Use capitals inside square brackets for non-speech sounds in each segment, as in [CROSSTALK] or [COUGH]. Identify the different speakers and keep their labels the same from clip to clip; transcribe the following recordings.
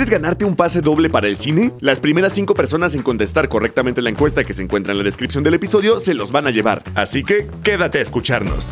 Speaker 1: ¿Quieres ganarte un pase doble para el cine? Las primeras cinco personas en contestar correctamente la encuesta que se encuentra en la descripción del episodio se los van a llevar. Así que quédate a escucharnos.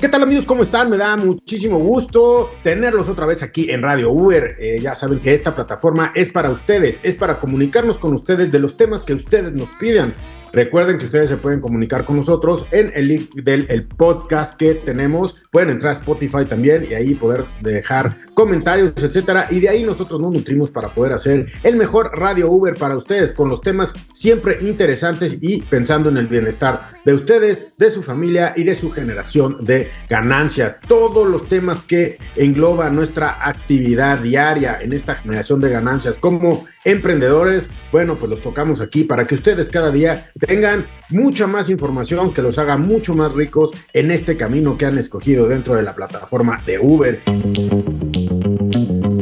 Speaker 2: ¿Qué tal amigos? ¿Cómo están? Me da muchísimo gusto tenerlos otra vez aquí en Radio Uber. Eh, ya saben que esta plataforma es para ustedes, es para comunicarnos con ustedes de los temas que ustedes nos pidan. Recuerden que ustedes se pueden comunicar con nosotros en el link del podcast que tenemos. Pueden entrar a Spotify también y ahí poder dejar comentarios, etcétera. Y de ahí nosotros nos nutrimos para poder hacer el mejor radio Uber para ustedes con los temas siempre interesantes y pensando en el bienestar de ustedes, de su familia y de su generación de ganancias. Todos los temas que engloba nuestra actividad diaria en esta generación de ganancias como emprendedores, bueno, pues los tocamos aquí para que ustedes cada día tengan mucha más información que los haga mucho más ricos en este camino que han escogido dentro de la plataforma de Uber.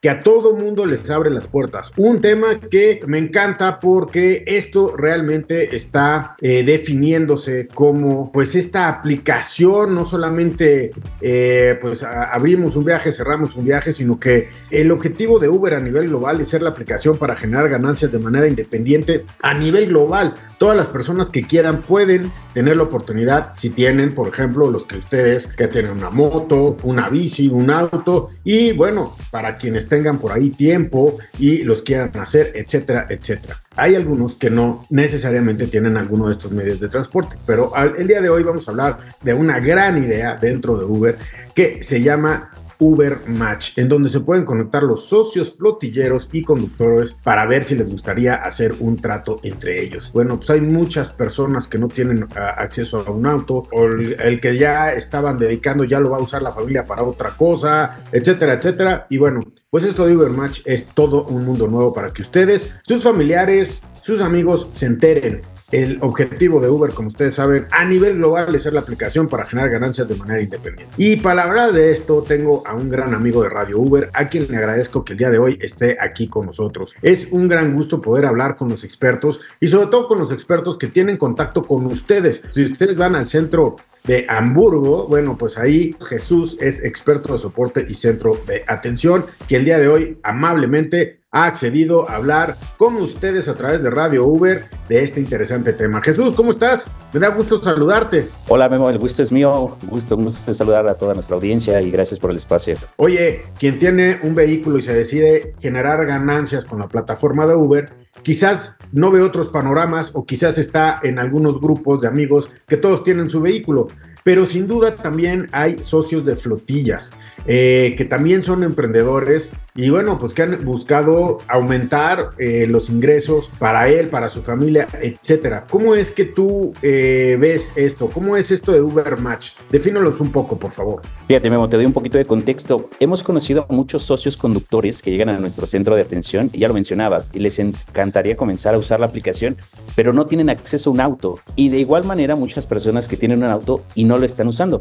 Speaker 2: que a todo mundo les abre las puertas. Un tema que me encanta porque esto realmente está eh, definiéndose como pues esta aplicación, no solamente eh, pues abrimos un viaje, cerramos un viaje, sino que el objetivo de Uber a nivel global es ser la aplicación para generar ganancias de manera independiente a nivel global. Todas las personas que quieran pueden tener la oportunidad, si tienen, por ejemplo, los que ustedes que tienen una moto, una bici, un auto y bueno, para quienes tengan por ahí tiempo y los quieran hacer, etcétera, etcétera. Hay algunos que no necesariamente tienen alguno de estos medios de transporte, pero el día de hoy vamos a hablar de una gran idea dentro de Uber que se llama Uber Match, en donde se pueden conectar los socios flotilleros y conductores para ver si les gustaría hacer un trato entre ellos. Bueno, pues hay muchas personas que no tienen ah, acceso a un auto o el, que ya estaban dedicando ya lo va a usar la familia para otra cosa, etcétera, etcétera. Y bueno, pues esto de Uber Match es todo un mundo nuevo para que ustedes, sus familiares, sus amigos se enteren el objetivo de Uber, como ustedes saben, a nivel global es ser la aplicación para generar ganancias de manera independiente. Y para hablar de esto, tengo a un gran amigo de Radio Uber, a quien le agradezco que el día de hoy esté aquí con nosotros. Es un gran gusto poder hablar con los expertos y sobre todo con los expertos que tienen contacto con ustedes. Si ustedes van al centro de Hamburgo. Bueno, pues ahí Jesús es experto de soporte y centro de atención, que el día de hoy amablemente ha accedido a hablar con ustedes a través de Radio Uber de este interesante tema. Jesús, ¿cómo estás? Me da gusto saludarte.
Speaker 3: Hola Memo, el gusto es mío. Gusto, gusto saludar a toda nuestra audiencia y gracias por el espacio.
Speaker 2: Oye, quien tiene un vehículo y se decide generar ganancias con la plataforma de Uber, quizás no ve otros panoramas o quizás está en algunos grupos de amigos que todos tienen su vehículo pero sin duda también hay socios de flotillas eh, que también son emprendedores y bueno, pues que han buscado aumentar eh, los ingresos para él, para su familia, etcétera. ¿Cómo es que tú eh, ves esto? ¿Cómo es esto de Uber Match? Defínolos un poco, por favor.
Speaker 3: Fíjate, Memo, te doy un poquito de contexto. Hemos conocido a muchos socios conductores que llegan a nuestro centro de atención, y ya lo mencionabas, y les encantaría comenzar a usar la aplicación, pero no tienen acceso a un auto. Y de igual manera, muchas personas que tienen un auto y no lo están usando.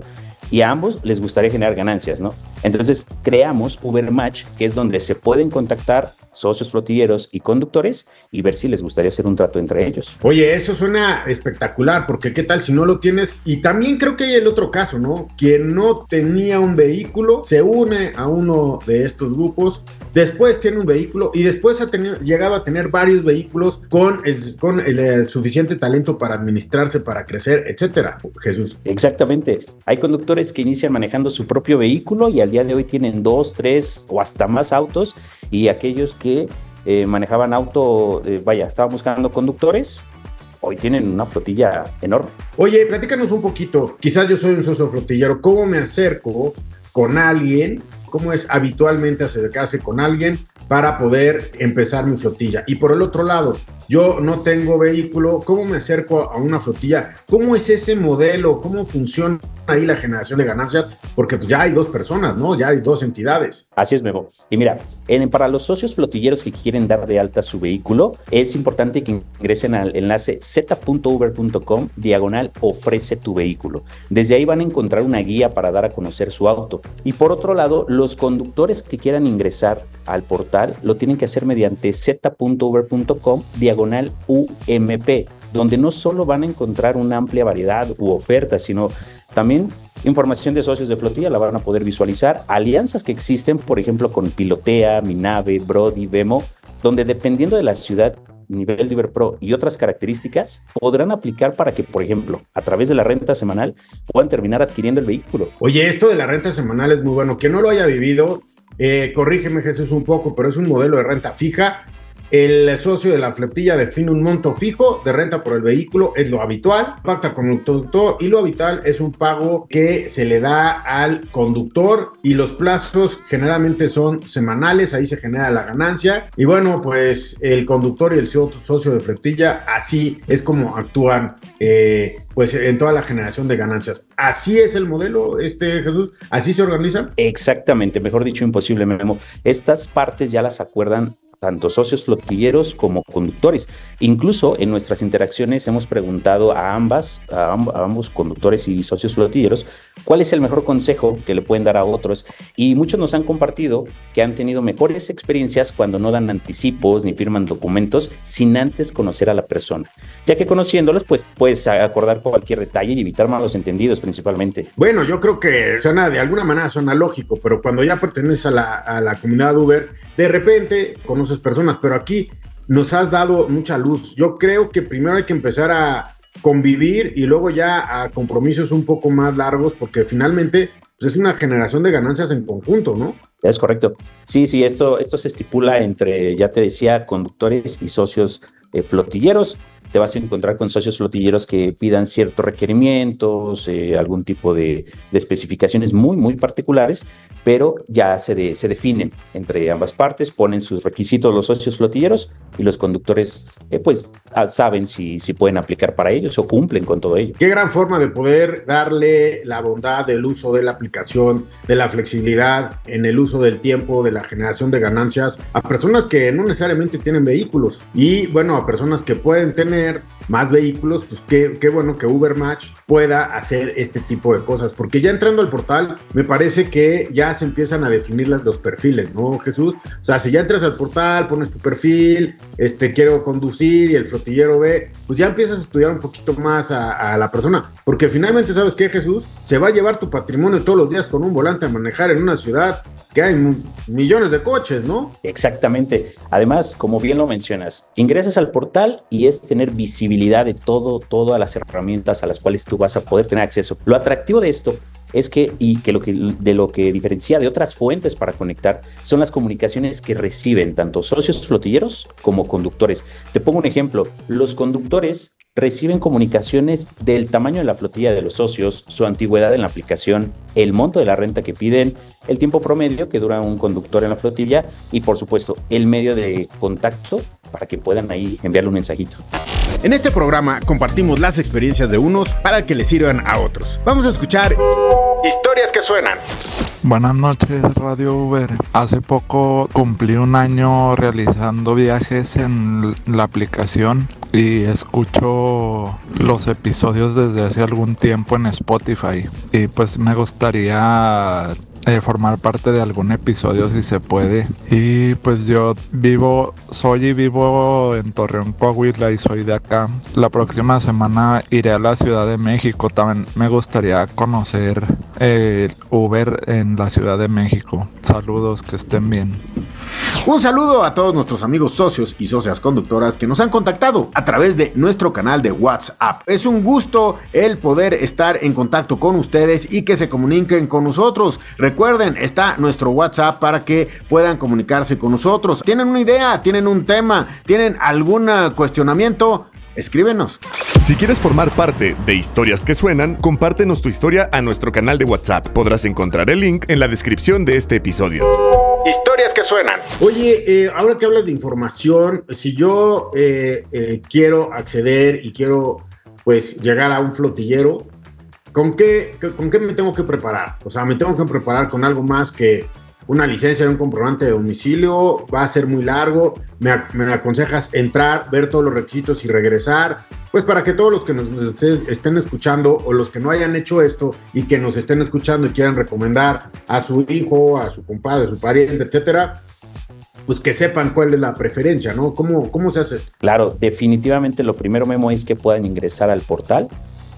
Speaker 3: Y a ambos les gustaría generar ganancias, ¿no? Entonces creamos Uber Match, que es donde se pueden contactar socios flotilleros y conductores y ver si les gustaría hacer un trato entre ellos.
Speaker 2: Oye, eso suena espectacular, porque qué tal si no lo tienes. Y también creo que hay el otro caso, ¿no? Quien no tenía un vehículo se une a uno de estos grupos después tiene un vehículo y después ha tenido, llegado a tener varios vehículos con el, con el, suficiente talento para administrarse, para crecer, etcétera. Jesús.
Speaker 3: Exactamente. Hay conductores que inician manejando su propio vehículo y al día de hoy tienen dos, tres o hasta más autos y aquellos que eh, manejaban auto, eh, vaya, estaban buscando conductores, hoy tienen una flotilla enorme.
Speaker 2: Oye, platícanos un poquito, quizás yo soy un socio flotillero, ¿cómo me acerco con alguien cómo es habitualmente acercarse con alguien para poder empezar mi flotilla. Y por el otro lado, yo no tengo vehículo, ¿cómo me acerco a una flotilla? ¿Cómo es ese modelo? ¿Cómo funciona ahí la generación de ganancias? Porque pues ya hay dos personas, ¿no? Ya hay dos entidades.
Speaker 3: Así es, Memo. Y mira, para los socios flotilleros que quieren dar de alta su vehículo, es importante que ingresen al enlace z.uber.com diagonal ofrece tu vehículo. Desde ahí van a encontrar una guía para dar a conocer su auto. Y por otro lado, los conductores que quieran ingresar al portal lo tienen que hacer mediante z.uber.com diagonal UMP, donde no solo van a encontrar una amplia variedad u oferta, sino también información de socios de flotilla la van a poder visualizar, alianzas que existen, por ejemplo, con Pilotea, Minave, Brody, Vemo, donde dependiendo de la ciudad nivel Liber Pro y otras características podrán aplicar para que, por ejemplo, a través de la renta semanal puedan terminar adquiriendo el vehículo.
Speaker 2: Oye, esto de la renta semanal es muy bueno. Que no lo haya vivido, eh, corrígeme Jesús un poco, pero es un modelo de renta fija el socio de la flotilla define un monto fijo de renta por el vehículo, es lo habitual, pacta con el conductor y lo habitual es un pago que se le da al conductor y los plazos generalmente son semanales, ahí se genera la ganancia y bueno, pues el conductor y el socio de flotilla así es como actúan eh, pues en toda la generación de ganancias. Así es el modelo, este Jesús, así se organizan.
Speaker 3: Exactamente, mejor dicho, imposible, Memo. Estas partes ya las acuerdan tanto socios flotilleros como conductores. Incluso en nuestras interacciones hemos preguntado a ambas, a, ambos conductores y socios flotilleros, cuál es el mejor consejo que le pueden dar a otros. Y muchos nos han compartido que han tenido mejores experiencias cuando no dan anticipos ni firman documentos sin antes conocer a la persona. Ya que conociéndolos, pues puedes acordar cualquier detalle y evitar malos entendidos principalmente.
Speaker 2: Bueno, yo creo que suena de alguna manera suena lógico, pero cuando ya perteneces a la, a la comunidad Uber, de repente conoces personas, pero aquí nos has dado mucha luz. Yo creo que primero hay que empezar a convivir y luego ya a compromisos un poco más largos, porque finalmente pues, es una generación de ganancias en conjunto, ¿no?
Speaker 3: Es correcto. Sí, sí, esto, esto se estipula entre, ya te decía, conductores y socios eh, flotilleros te vas a encontrar con socios flotilleros que pidan ciertos requerimientos, eh, algún tipo de, especificaciones muy, muy particulares, pero ya se, se definen entre ambas partes, ponen sus requisitos los socios flotilleros y los conductores eh, pues saben si, si pueden aplicar para ellos o cumplen con todo ello.
Speaker 2: Qué gran forma de poder darle la bondad del uso de la aplicación, de la flexibilidad en el uso del tiempo, de la generación de ganancias a personas que no necesariamente tienen vehículos y bueno, a personas que pueden tener más vehículos, pues qué, qué bueno que Uber Match pueda hacer este tipo de cosas, porque ya entrando al portal, me parece que ya se empiezan a definir las, los perfiles, ¿no, Jesús? O sea, si ya entras al portal, pones tu perfil, este, quiero conducir y el flotillero ve, pues ya empiezas a estudiar un poquito más a, a la persona, porque finalmente, ¿sabes qué, Jesús? Se va a llevar tu patrimonio todos los días con un volante a manejar en una ciudad que hay millones de coches, ¿no?
Speaker 3: Exactamente. Además, como bien lo mencionas, ingresas al portal y es tener visibilidad de todo, todas las herramientas a las cuales tú vas a poder tener acceso. Lo atractivo de esto es que, y que, lo que de lo que diferencia de otras fuentes para conectar son las comunicaciones que reciben tanto socios flotilleros como conductores. Te pongo un ejemplo, los conductores reciben comunicaciones del tamaño de la flotilla de los socios, su antigüedad en la aplicación, el monto de la renta que piden, el tiempo promedio que dura un conductor en la flotilla y por supuesto el medio de contacto para que puedan ahí enviarle un mensajito.
Speaker 2: En este programa compartimos las experiencias de unos para que les sirvan a otros. Vamos a escuchar historias que suenan.
Speaker 4: Buenas noches Radio Uber. Hace poco cumplí un año realizando viajes en la aplicación y escucho los episodios desde hace algún tiempo en Spotify y pues me gustaría eh, formar parte de algún episodio si se puede. Y pues yo vivo, soy y vivo en Torreón, Coahuila y soy de acá. La próxima semana iré a la Ciudad de México. También me gustaría conocer el Uber en la Ciudad de México. Saludos, que estén bien.
Speaker 2: Un saludo a todos nuestros amigos socios y socias conductoras que nos han contactado a través de nuestro canal de WhatsApp. Es un gusto el poder estar en contacto con ustedes y que se comuniquen con nosotros. Recuerden, está nuestro WhatsApp para que puedan comunicarse con nosotros. ¿Tienen una idea? ¿Tienen un tema? ¿Tienen algún cuestionamiento? Escríbenos.
Speaker 1: Si quieres formar parte de Historias que Suenan, compártenos tu historia a nuestro canal de WhatsApp. Podrás encontrar el link en la descripción de este episodio.
Speaker 2: Historias que suenan. Oye, eh, ahora que hablas de información, si yo eh, eh, quiero acceder y quiero pues llegar a un flotillero, ¿con qué, ¿con qué me tengo que preparar? O sea, me tengo que preparar con algo más que una licencia de un comprobante de domicilio, va a ser muy largo, me, aconsejas entrar, ver todos los requisitos y regresar, pues para que todos los que nos, estén escuchando o los que no hayan hecho esto y que nos estén escuchando y quieran recomendar a su hijo, a su compadre, a su pariente, etcétera, pues que sepan cuál es la preferencia, ¿no? ¿Cómo, cómo se hace esto?
Speaker 3: Claro, definitivamente lo primero, Memo, es que puedan ingresar al portal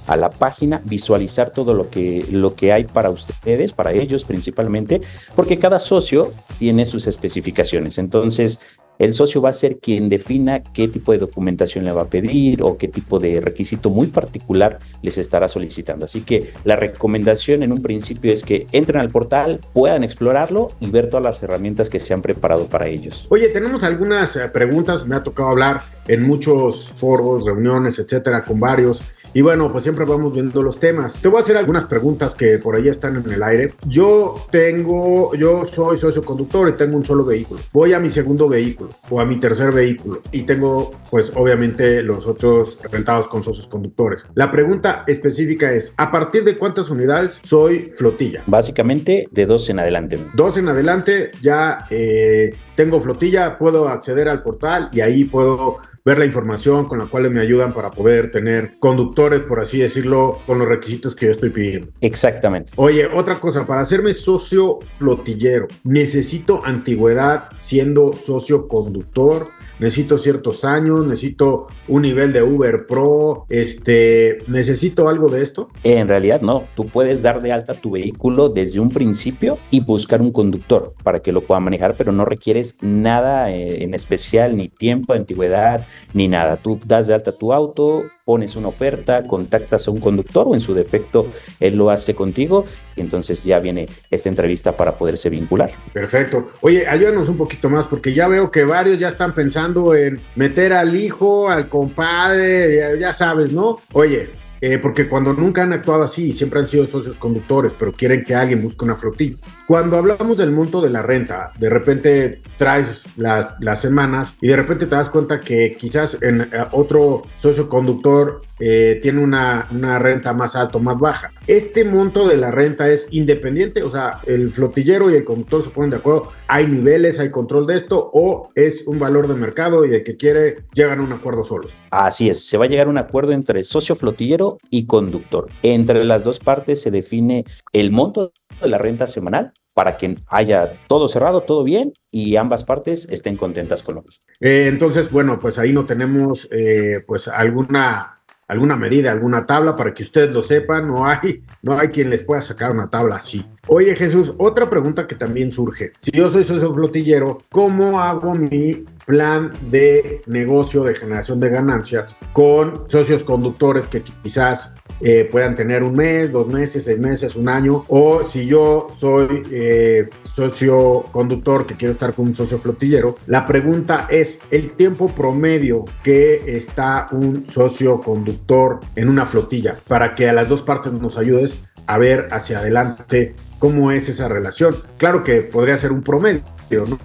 Speaker 3: a la página, visualizar todo lo que, lo que hay para ustedes, para ellos principalmente, porque cada socio tiene sus especificaciones. Entonces, el socio va a ser quien defina qué tipo de documentación le va a pedir o qué tipo de requisito muy particular les estará solicitando. Así que la recomendación en un principio es que entren al portal, puedan explorarlo y ver todas las herramientas que se han preparado para ellos.
Speaker 2: Oye, tenemos algunas eh, preguntas, me ha tocado hablar en muchos foros, reuniones, etcétera, con varios y bueno, pues siempre vamos viendo los temas. Te voy a hacer algunas preguntas que por ahí están en el aire. Yo tengo, yo soy socio conductor y tengo un solo vehículo. Voy a mi segundo vehículo o a mi tercer vehículo y tengo, pues obviamente, los otros rentados con socios conductores. La pregunta específica es: ¿a partir de cuántas unidades soy flotilla?
Speaker 3: Básicamente de dos en adelante.
Speaker 2: Dos en adelante, ya eh, tengo flotilla, puedo acceder al portal y ahí puedo ver la información con la cual me ayudan para poder tener conductores, por así decirlo, con los requisitos que yo estoy pidiendo.
Speaker 3: Exactamente.
Speaker 2: Oye, otra cosa, para hacerme socio flotillero, necesito antigüedad siendo socio conductor necesito ciertos años, necesito un nivel de Uber Pro, este, necesito algo de esto?
Speaker 3: En realidad no, tú puedes dar de alta tu vehículo desde un principio y buscar un conductor para que lo pueda manejar, pero no requieres nada eh, en especial, ni tiempo antigüedad, ni nada. Tú das de alta tu auto, pones una oferta, contactas a un conductor o en su defecto él lo hace contigo y entonces ya viene esta entrevista para poderse vincular.
Speaker 2: Perfecto. Oye, ayúdanos un poquito más porque ya veo que varios ya están pensando en meter al hijo, al compadre, ya, ya sabes, ¿no? Oye, eh, porque cuando nunca han actuado así, siempre han sido socios conductores, pero quieren que alguien busque una flotilla. Cuando hablamos del monto de la renta, de repente traes las, las semanas y de repente te das cuenta que quizás en eh, otro socio conductor eh, tiene una, una, renta más alta o más baja. Este monto de la renta es independiente, o sea, el flotillero y el conductor se ponen de acuerdo, hay niveles, hay control de esto, o es un valor de mercado y el que quiere llegan a un acuerdo solos.
Speaker 3: Así es, se va a llegar a un acuerdo entre socio flotillero y conductor. Entre las dos partes se define el monto de la renta semanal para que haya todo cerrado, todo bien y ambas partes estén contentas con lo mismo.
Speaker 2: Eh, entonces, bueno, pues ahí no tenemos eh, pues alguna alguna medida, alguna tabla para que ustedes lo sepan. No hay, no hay quien les pueda sacar una tabla así. Oye Jesús, otra pregunta que también surge. Si yo soy socio flotillero, ¿cómo hago mi plan de negocio de generación de ganancias con socios conductores que quizás eh, puedan tener un mes, dos meses, seis meses, un año, o si yo soy eh, socio conductor que quiero estar con un socio flotillero, la pregunta es el tiempo promedio que está un socio conductor en una flotilla para que a las dos partes nos ayudes a ver hacia adelante cómo es esa relación. Claro que podría ser un promedio,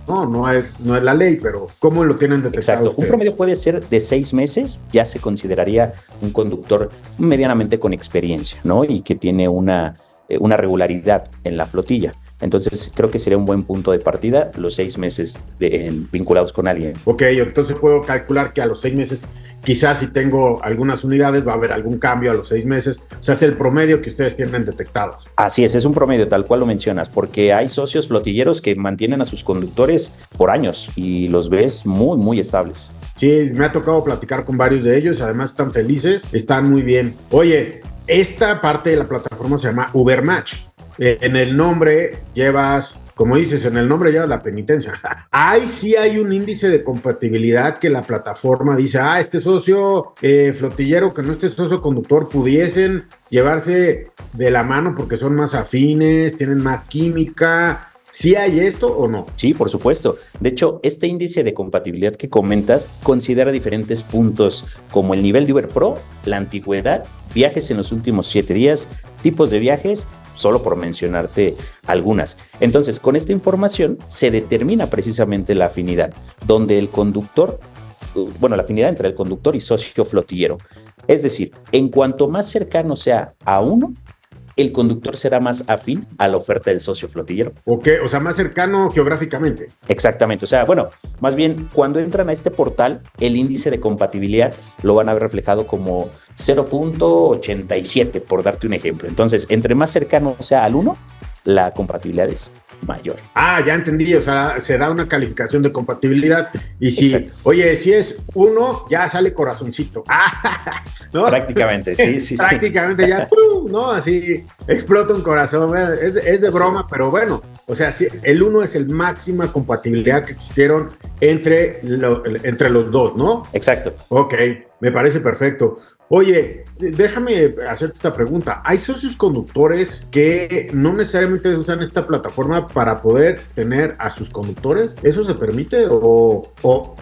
Speaker 2: no, no, es, no es la ley, pero ¿cómo lo tienen detectado?
Speaker 3: Exacto, un promedio puede ser de seis meses, ya se consideraría un conductor medianamente con experiencia, ¿no? Y que tiene una, eh, una regularidad en la flotilla. Entonces creo que sería un buen punto de partida los seis meses vinculados con alguien.
Speaker 2: Ok, entonces puedo calcular que a los seis meses Quizás si tengo algunas unidades va a haber algún cambio a los seis meses. O sea, es el promedio que ustedes tienen detectados.
Speaker 3: Así es, es un promedio tal cual lo mencionas, porque hay socios flotilleros que mantienen a sus conductores por años y los ves muy, muy estables.
Speaker 2: Sí, me ha tocado platicar con varios de ellos, además están felices, están muy bien. Oye, esta parte de la plataforma se llama Ubermatch. Eh, en el nombre llevas como dices, en el nombre ya la penitencia. [LAUGHS] Ahí sí hay un índice de compatibilidad que la plataforma dice, ah, este socio eh, flotillero que no este socio conductor pudiesen llevarse de la mano porque son más afines, tienen más química. ¿Sí hay esto o no?
Speaker 3: Sí, por supuesto. De hecho, este índice de compatibilidad que comentas considera diferentes puntos como el nivel de Uber Pro, la antigüedad, viajes en los últimos siete días, tipos de viajes solo por mencionarte algunas. Entonces, con esta información se determina precisamente la afinidad, donde el conductor, bueno, la afinidad entre el conductor y socio flotillero. Es decir, en cuanto más cercano sea a uno, el conductor será más afín a la oferta del socio flotillero.
Speaker 2: Ok, o sea, más cercano geográficamente.
Speaker 3: Exactamente, o sea, bueno, más bien cuando entran a este portal, el índice de compatibilidad lo van a ver reflejado como 0.87, por darte un ejemplo. Entonces, entre más cercano sea al 1, la compatibilidad es mayor.
Speaker 2: Ah, ya entendí, o sea, se da una calificación de compatibilidad y si, oye, si es uno, ya sale corazoncito. [LAUGHS]
Speaker 3: ¿no? Prácticamente, sí, sí,
Speaker 2: Prácticamente ya, ¿no? Así explota un corazón, es, es de broma, pero bueno, o sea, el uno es el máxima compatibilidad que existieron entre, entre los dos, ¿no?
Speaker 3: Exacto.
Speaker 2: Ok, me parece perfecto. Oye, déjame hacerte esta pregunta. ¿Hay socios conductores que no necesariamente usan esta plataforma para poder tener a sus conductores? ¿Eso se permite o,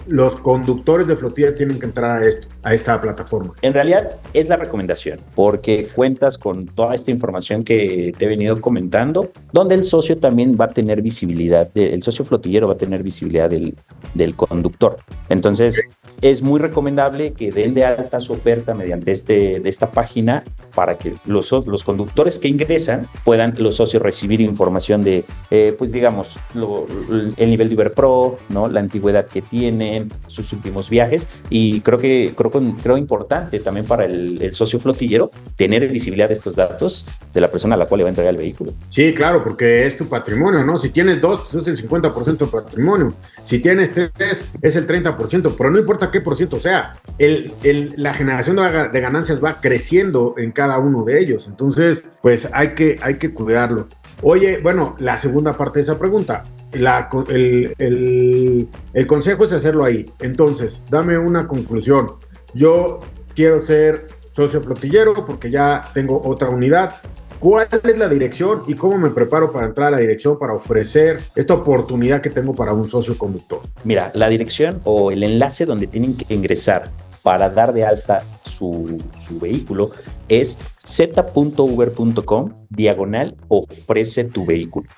Speaker 2: los conductores de flotilla tienen que entrar a esto, a esta plataforma?
Speaker 3: En realidad es la recomendación porque cuentas con toda esta información que te he venido comentando, donde el socio también va a tener visibilidad, el socio flotillero va a tener visibilidad del, del conductor. Entonces, es muy recomendable que den de alta su oferta mediante este, de esta página para que los, los conductores que ingresan puedan los socios recibir información de, eh, pues digamos, el nivel de Uber Pro, ¿no? la antigüedad que tienen, sus últimos viajes y creo que creo, creo importante también para el, socio flotillero tener visibilidad de estos datos de la persona a la cual le va a entregar el vehículo.
Speaker 2: Sí, claro, porque es tu patrimonio, ¿no? Si tienes dos, pues es el 50% de patrimonio. Si tienes tres, es el 30%, pero no importa qué por ciento sea, el, el, la generación de, ganancias va creciendo en cada uno de ellos. Entonces, pues hay que, hay que cuidarlo. Oye, bueno, la segunda parte de esa pregunta. El, el, el consejo es hacerlo ahí. Entonces, dame una conclusión. Yo quiero ser socio flotillero porque ya tengo otra unidad ¿Cuál es la dirección y cómo me preparo para entrar a la dirección para ofrecer esta oportunidad que tengo para un socio conductor?
Speaker 3: Mira, la dirección o el enlace donde tienen que ingresar para dar de alta su, vehículo es z.uber.com diagonal ofrece tu vehículo.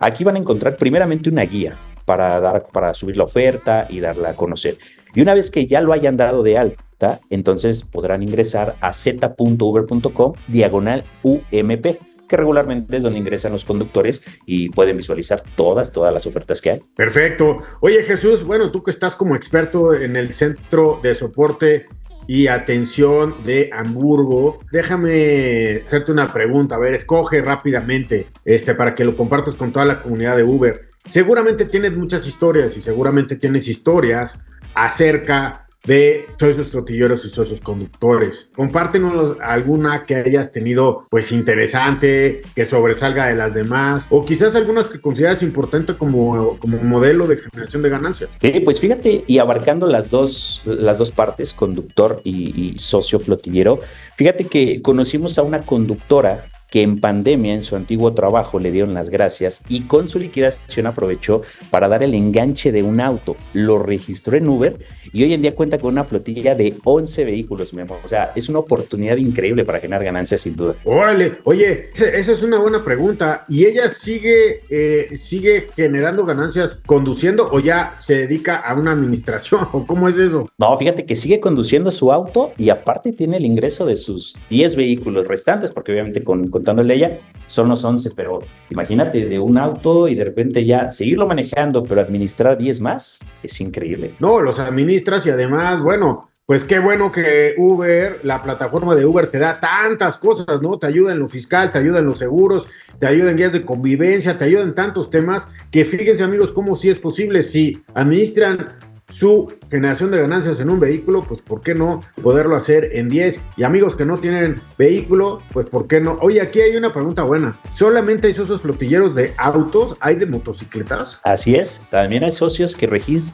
Speaker 3: Aquí van a encontrar primeramente una guía para, dar, para subir la oferta y darla a conocer. Y una vez que ya lo hayan dado de alta, entonces podrán ingresar a z.uber.com diagonal UMP que regularmente es donde ingresan los conductores y pueden visualizar todas, todas las ofertas que hay.
Speaker 2: Perfecto. Oye Jesús, bueno, tú que estás como experto en el centro de soporte y atención de Hamburgo, déjame hacerte una pregunta. A ver, escoge rápidamente este, para que lo compartas con toda la comunidad de Uber. Seguramente tienes muchas historias y seguramente tienes historias acerca de socios flotilleros y socios conductores. Compártenos alguna que hayas tenido pues interesante, que sobresalga de las demás, o quizás algunas que consideras importante como, como modelo de generación de ganancias.
Speaker 3: Sí, pues fíjate, y abarcando las dos, las dos partes, conductor y socio flotillero, fíjate que conocimos a una conductora que en pandemia en su antiguo trabajo le dieron las gracias y con su liquidación aprovechó para dar el enganche de un auto, lo registró en Uber y hoy en día cuenta con una flotilla de 11 vehículos, O sea, es una oportunidad increíble para generar ganancias sin duda.
Speaker 2: Órale, oye, esa es una buena pregunta. ¿Y ella sigue, eh, sigue generando ganancias conduciendo o ya se dedica a una administración? [LAUGHS] ¿O cómo es eso?
Speaker 3: No, fíjate que sigue conduciendo su auto y aparte tiene el ingreso de sus 10 vehículos restantes, porque obviamente con contando el ella, son los 11, pero imagínate de un auto y de repente ya seguirlo manejando, pero administrar 10 más, es increíble.
Speaker 2: No, los administras y además, bueno, pues qué bueno que Uber, la plataforma de Uber te da tantas cosas, ¿no? Te ayuda en lo fiscal, te ayuda en los seguros, te ayuda en guías de convivencia, te ayuda en tantos temas que fíjense amigos cómo sí es posible si administran su generación de ganancias en un vehículo, pues ¿por qué no poderlo hacer en 10? Y amigos que no tienen vehículo, pues ¿por qué no? Oye, aquí hay una pregunta buena. ¿Solamente hay socios flotilleros de autos? ¿Hay de motocicletas?
Speaker 3: Así es, también hay socios que,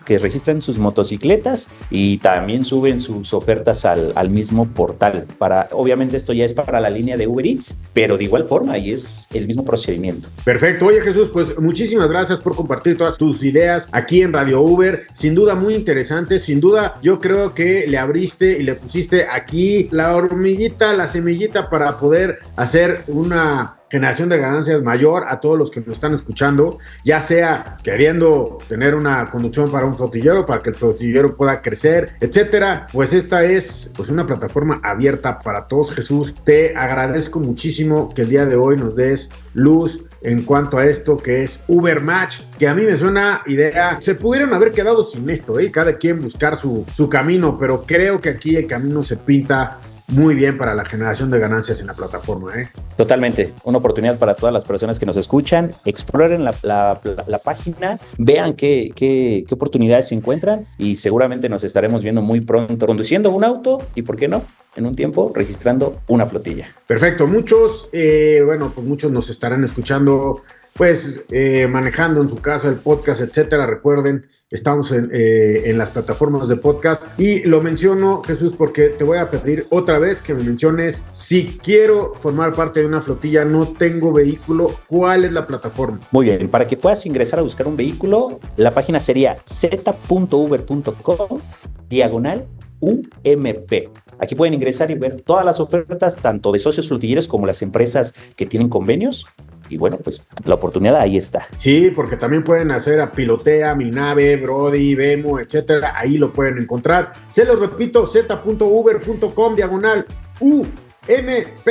Speaker 3: que registran sus motocicletas y también suben sus ofertas al, al, mismo portal. Para, obviamente esto ya es para la línea de Uber Eats, pero de igual forma y es el mismo procedimiento.
Speaker 2: Perfecto. Oye Jesús, pues muchísimas gracias por compartir todas tus ideas aquí en Radio Uber. Sin duda muy interesante Sin duda, yo creo que le abriste y le pusiste aquí la hormiguita, la semillita para poder hacer una generación de ganancias mayor a todos los que nos están escuchando, ya sea queriendo tener una conducción para un flotillero, para que el flotillero pueda crecer, etcétera. Pues esta es pues una plataforma abierta para todos. Jesús, te agradezco muchísimo que el día de hoy nos des luz en cuanto a esto que es Uber Match, que a mí me suena idea, se pudieron haber quedado sin esto, ¿eh? cada quien buscar su, su camino, pero creo que aquí el camino se pinta muy bien para la generación de ganancias en la plataforma. ¿eh?
Speaker 3: Totalmente, una oportunidad para todas las personas que nos escuchan, exploren la, la, página, vean qué, qué, qué, oportunidades se encuentran y seguramente nos estaremos viendo muy pronto conduciendo un auto y, ¿por qué no? En un tiempo registrando una flotilla.
Speaker 2: Perfecto, muchos, eh, bueno, pues muchos nos estarán escuchando pues eh, manejando en su casa el podcast, etcétera. Recuerden, estamos eh, en, las plataformas de podcast y lo menciono, Jesús, porque te voy a pedir otra vez que me menciones si quiero formar parte de una flotilla, no tengo vehículo, ¿cuál es la plataforma?
Speaker 3: Muy bien, para que puedas ingresar a buscar un vehículo, la página sería z.uber.com diagonal UMP. Aquí pueden ingresar y ver todas las ofertas, tanto de socios flotilleros como las empresas que tienen convenios y bueno, pues la oportunidad ahí está.
Speaker 2: Sí, porque también pueden hacer a Pilotea, Mi Nave, Brody, Vemo, etcétera. Ahí lo pueden encontrar. Se los repito, z.uber.com diagonal UMP.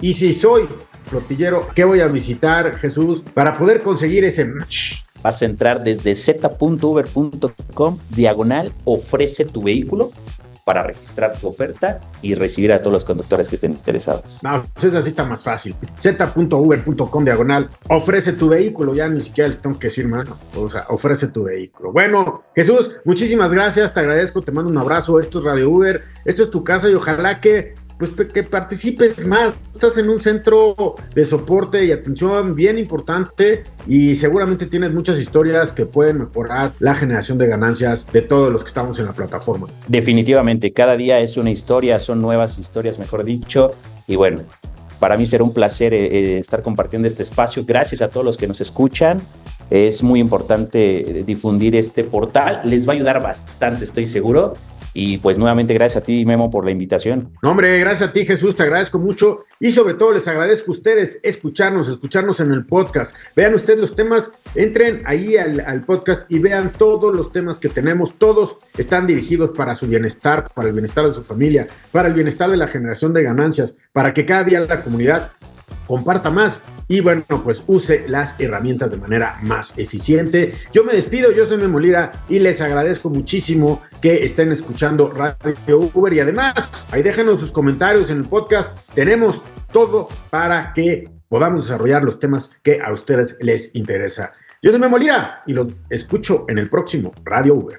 Speaker 2: Y si soy flotillero, ¿qué voy a visitar, Jesús, para poder conseguir ese match?
Speaker 3: Vas a entrar desde z.uber.com diagonal ofrece tu vehículo para registrar tu oferta y recibir a todos los conductores que estén interesados.
Speaker 2: No, pues esa cita más fácil. z.uber.com diagonal, ofrece tu vehículo, ya ni siquiera les tengo que decir, mano, o sea, ofrece tu vehículo. Bueno, Jesús, muchísimas gracias, te agradezco, te mando un abrazo, esto es Radio Uber, esto es tu casa y ojalá que pues que participes más. Estás en un centro de soporte y atención bien importante y seguramente tienes muchas historias que pueden mejorar la generación de ganancias de todos los que estamos en la plataforma.
Speaker 3: Definitivamente, cada día es una historia, son nuevas historias, mejor dicho, y bueno. Para mí será un placer eh, eh, estar compartiendo este espacio. Gracias a todos los que nos escuchan. Es muy importante difundir este portal. Les va a ayudar bastante, estoy seguro. Y pues nuevamente gracias a ti, Memo, por la invitación.
Speaker 2: No, hombre, gracias a ti, Jesús, te agradezco mucho. Y sobre todo les agradezco a ustedes escucharnos, escucharnos en el podcast. Vean ustedes los temas, entren ahí al, al podcast y vean todos los temas que tenemos. Todos están dirigidos para su bienestar, para el bienestar de su familia, para el bienestar de la generación de ganancias, para que cada día la comunidad comparta más y bueno, pues use las herramientas de manera más eficiente. Yo me despido, yo soy Memolira y les agradezco muchísimo que estén escuchando Radio Uber y además ahí déjenos sus comentarios en el podcast. Tenemos todo para que podamos desarrollar los temas que a ustedes les interesa. Yo soy Memolira y los escucho en el próximo Radio Uber.